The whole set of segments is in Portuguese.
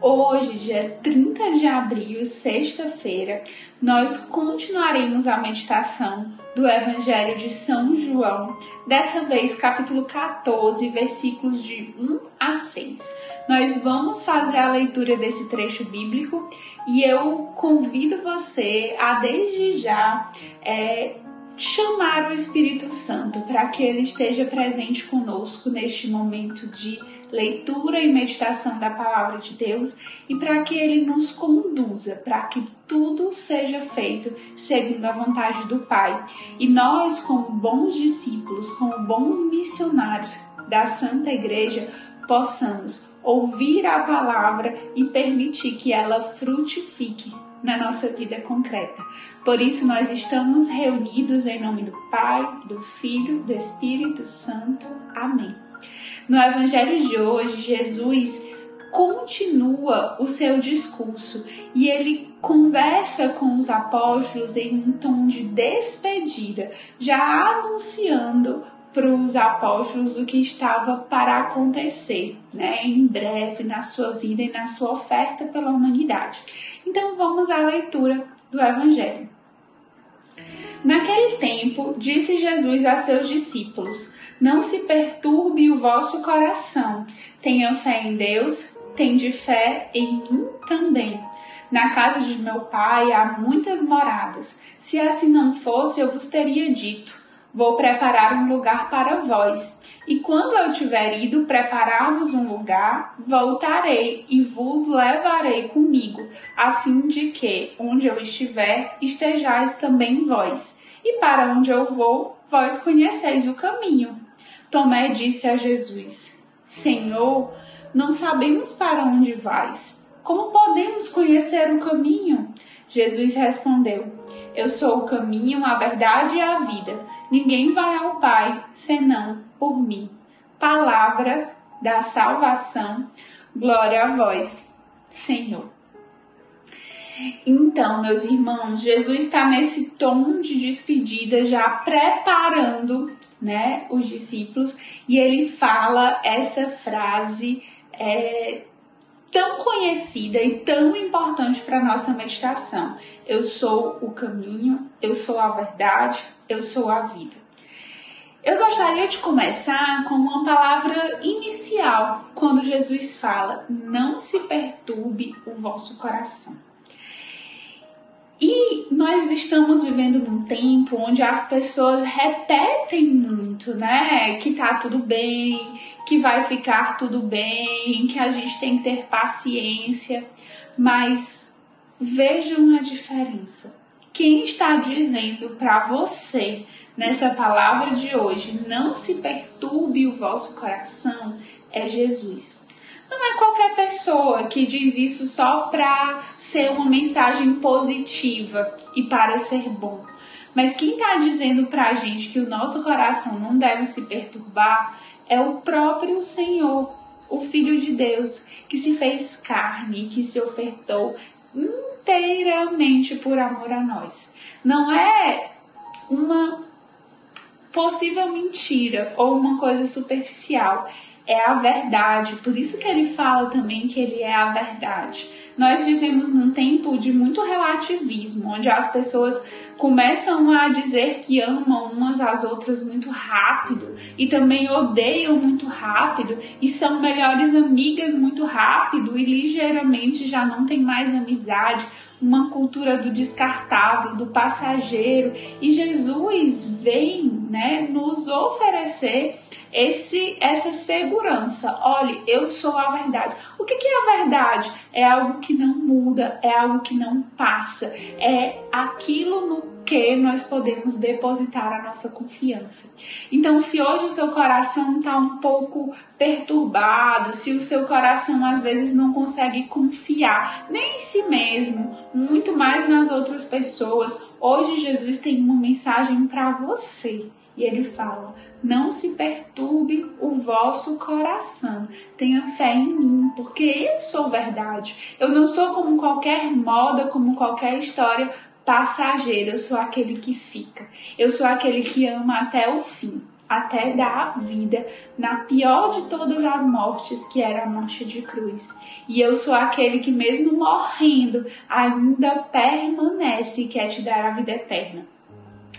Hoje, dia 30 de abril, sexta-feira, nós continuaremos a meditação do Evangelho de São João, dessa vez capítulo 14, versículos de 1 a 6. Nós vamos fazer a leitura desse trecho bíblico e eu convido você a, desde já, é, chamar o Espírito Santo para que ele esteja presente conosco neste momento de leitura e meditação da palavra de Deus e para que ele nos conduza, para que tudo seja feito segundo a vontade do Pai. E nós, como bons discípulos, como bons missionários da Santa Igreja, possamos ouvir a palavra e permitir que ela frutifique na nossa vida concreta. Por isso, nós estamos reunidos em nome do Pai, do Filho, do Espírito Santo. Amém. No Evangelho de hoje, Jesus continua o seu discurso e ele conversa com os apóstolos em um tom de despedida, já anunciando para os apóstolos o que estava para acontecer, né, em breve na sua vida e na sua oferta pela humanidade. Então vamos à leitura do Evangelho. Naquele tempo, disse Jesus a seus discípulos: Não se perturbe o vosso coração. Tenham fé em Deus, tende fé em mim também. Na casa de meu pai há muitas moradas. Se assim não fosse, eu vos teria dito Vou preparar um lugar para vós. E quando eu tiver ido preparar-vos um lugar, voltarei e vos levarei comigo, a fim de que, onde eu estiver, estejais também vós. E para onde eu vou, vós conheceis o caminho. Tomé disse a Jesus: Senhor, não sabemos para onde vais. Como podemos conhecer o caminho? Jesus respondeu: Eu sou o caminho, a verdade e a vida. Ninguém vai ao Pai senão por mim. Palavras da salvação. Glória a vós, Senhor. Então, meus irmãos, Jesus está nesse tom de despedida, já preparando né, os discípulos, e ele fala essa frase é, tão conhecida e tão importante para nossa meditação. Eu sou o caminho, eu sou a verdade, eu sou a vida. Eu gostaria de começar com uma palavra inicial, quando Jesus fala: Não se perturbe o vosso coração. E nós estamos vivendo num tempo onde as pessoas repetem muito, né? Que tá tudo bem, que vai ficar tudo bem, que a gente tem que ter paciência. Mas vejam a diferença. Quem está dizendo para você nessa palavra de hoje, não se perturbe o vosso coração, é Jesus. Não é qualquer pessoa que diz isso só para ser uma mensagem positiva e para ser bom. Mas quem está dizendo para a gente que o nosso coração não deve se perturbar é o próprio Senhor, o Filho de Deus, que se fez carne, que se ofertou inteiramente por amor a nós. Não é uma possível mentira ou uma coisa superficial é a verdade. Por isso que ele fala também que ele é a verdade. Nós vivemos num tempo de muito relativismo, onde as pessoas começam a dizer que amam umas às outras muito rápido e também odeiam muito rápido e são melhores amigas muito rápido e ligeiramente já não tem mais amizade, uma cultura do descartável, do passageiro. E Jesus vem, né, nos oferecer esse, essa segurança. Olhe, eu sou a verdade. O que, que é a verdade? É algo que não muda, é algo que não passa, é aquilo no que nós podemos depositar a nossa confiança. Então, se hoje o seu coração está um pouco perturbado, se o seu coração às vezes não consegue confiar nem em si mesmo, muito mais nas outras pessoas, Hoje Jesus tem uma mensagem para você. E ele fala: Não se perturbe o vosso coração. Tenha fé em mim, porque eu sou verdade. Eu não sou como qualquer moda, como qualquer história passageira. Eu sou aquele que fica. Eu sou aquele que ama até o fim até dar a vida na pior de todas as mortes, que era a morte de cruz. E eu sou aquele que, mesmo morrendo, ainda permanece, quer te dar a vida eterna.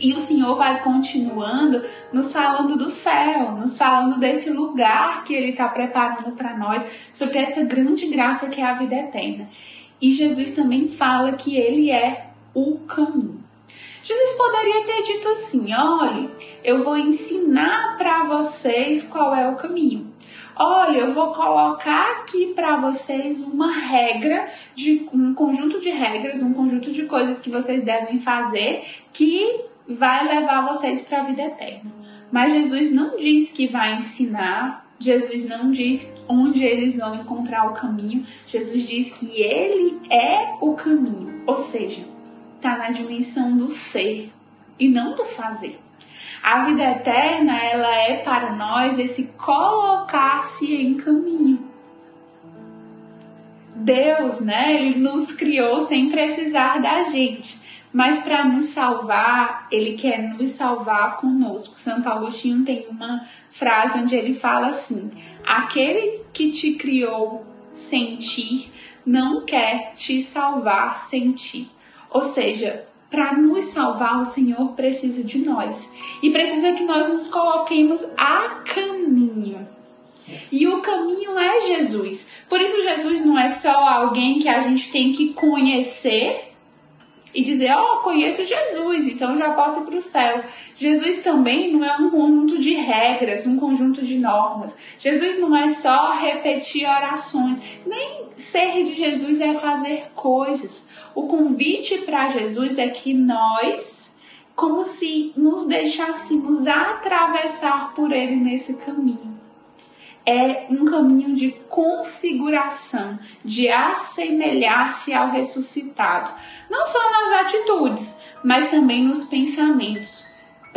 E o Senhor vai continuando nos falando do céu, nos falando desse lugar que Ele está preparando para nós, sobre essa grande graça que é a vida eterna. E Jesus também fala que Ele é o caminho. Jesus poderia ter dito assim: olha, eu vou ensinar para vocês qual é o caminho. Olha, eu vou colocar aqui para vocês uma regra de um conjunto de regras, um conjunto de coisas que vocês devem fazer que vai levar vocês para a vida eterna. Mas Jesus não diz que vai ensinar, Jesus não diz onde eles vão encontrar o caminho, Jesus diz que ele é o caminho, ou seja, está na dimensão do ser e não do fazer. A vida eterna, ela é para nós esse colocar-se em caminho. Deus, né, ele nos criou sem precisar da gente. Mas para nos salvar, ele quer nos salvar conosco. Santo Agostinho tem uma frase onde ele fala assim: Aquele que te criou sem ti não quer te salvar sem ti. Ou seja, para nos salvar, o Senhor precisa de nós e precisa que nós nos coloquemos a caminho. E o caminho é Jesus. Por isso, Jesus não é só alguém que a gente tem que conhecer e dizer, ó, oh, conheço Jesus, então já posso ir para o céu. Jesus também não é um conjunto de regras, um conjunto de normas. Jesus não é só repetir orações. Nem ser de Jesus é fazer coisas. O convite para Jesus é que nós, como se nos deixássemos atravessar por ele nesse caminho é um caminho de configuração, de assemelhar-se ao ressuscitado, não só nas atitudes, mas também nos pensamentos.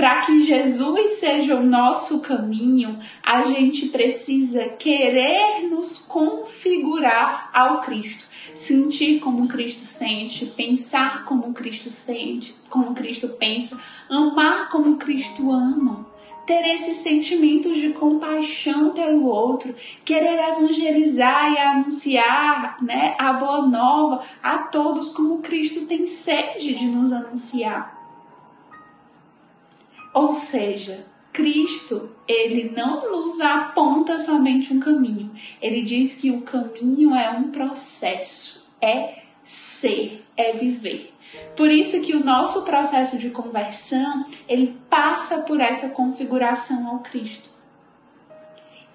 Para que Jesus seja o nosso caminho, a gente precisa querer nos configurar ao Cristo, sentir como Cristo sente, pensar como Cristo sente, como Cristo pensa, amar como Cristo ama ter esses sentimentos de compaixão pelo outro, querer evangelizar e anunciar né, a boa nova a todos como Cristo tem sede de nos anunciar. Ou seja, Cristo, ele não nos aponta somente um caminho. Ele diz que o caminho é um processo, é ser, é viver. Por isso que o nosso processo de conversão, ele passa por essa configuração ao Cristo.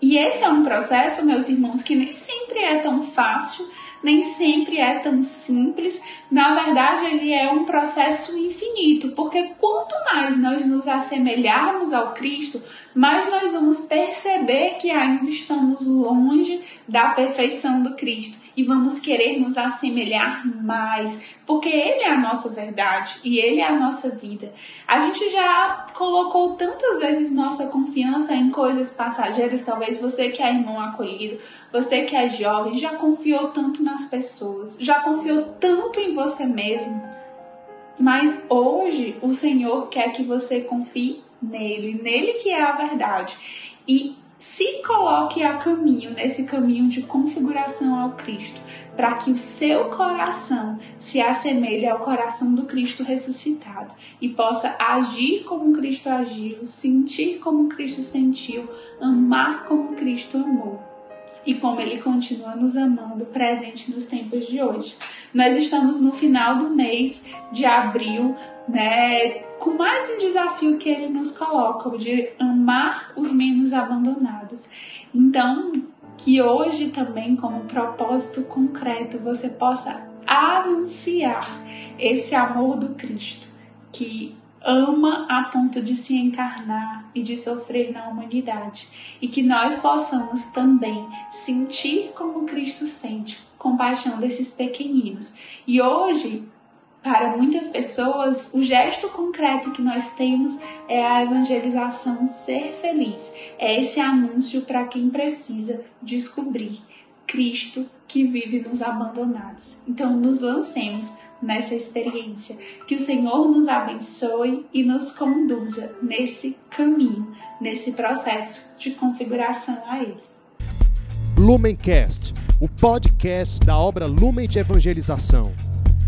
E esse é um processo, meus irmãos, que nem sempre é tão fácil, nem sempre é tão simples. Na verdade, ele é um processo infinito, porque quanto mais nós nos assemelharmos ao Cristo, mais nós vamos perceber que ainda estamos longe da perfeição do Cristo e vamos querer nos assemelhar mais, porque Ele é a nossa verdade e Ele é a nossa vida. A gente já colocou tantas vezes nossa confiança em coisas passageiras, talvez você que é irmão acolhido, você que é jovem, já confiou tanto nas pessoas, já confiou tanto em você mesmo. Mas hoje o Senhor quer que você confie nele, nele que é a verdade. E se coloque a caminho, nesse caminho de configuração ao Cristo, para que o seu coração se assemelhe ao coração do Cristo ressuscitado e possa agir como Cristo agiu, sentir como Cristo sentiu, amar como Cristo amou. E como Ele continua nos amando presente nos tempos de hoje. Nós estamos no final do mês de abril, né, com mais um desafio que ele nos coloca, o de amar os menos abandonados. Então, que hoje também, como propósito concreto, você possa anunciar esse amor do Cristo, que ama a ponto de se encarnar e de sofrer na humanidade, e que nós possamos também sentir como Cristo sente compaixão desses pequeninos. E hoje para muitas pessoas, o gesto concreto que nós temos é a evangelização ser feliz. É esse anúncio para quem precisa descobrir Cristo que vive nos abandonados. Então, nos lancemos nessa experiência. Que o Senhor nos abençoe e nos conduza nesse caminho, nesse processo de configuração a Ele. Lumencast, o podcast da obra Lumen de Evangelização.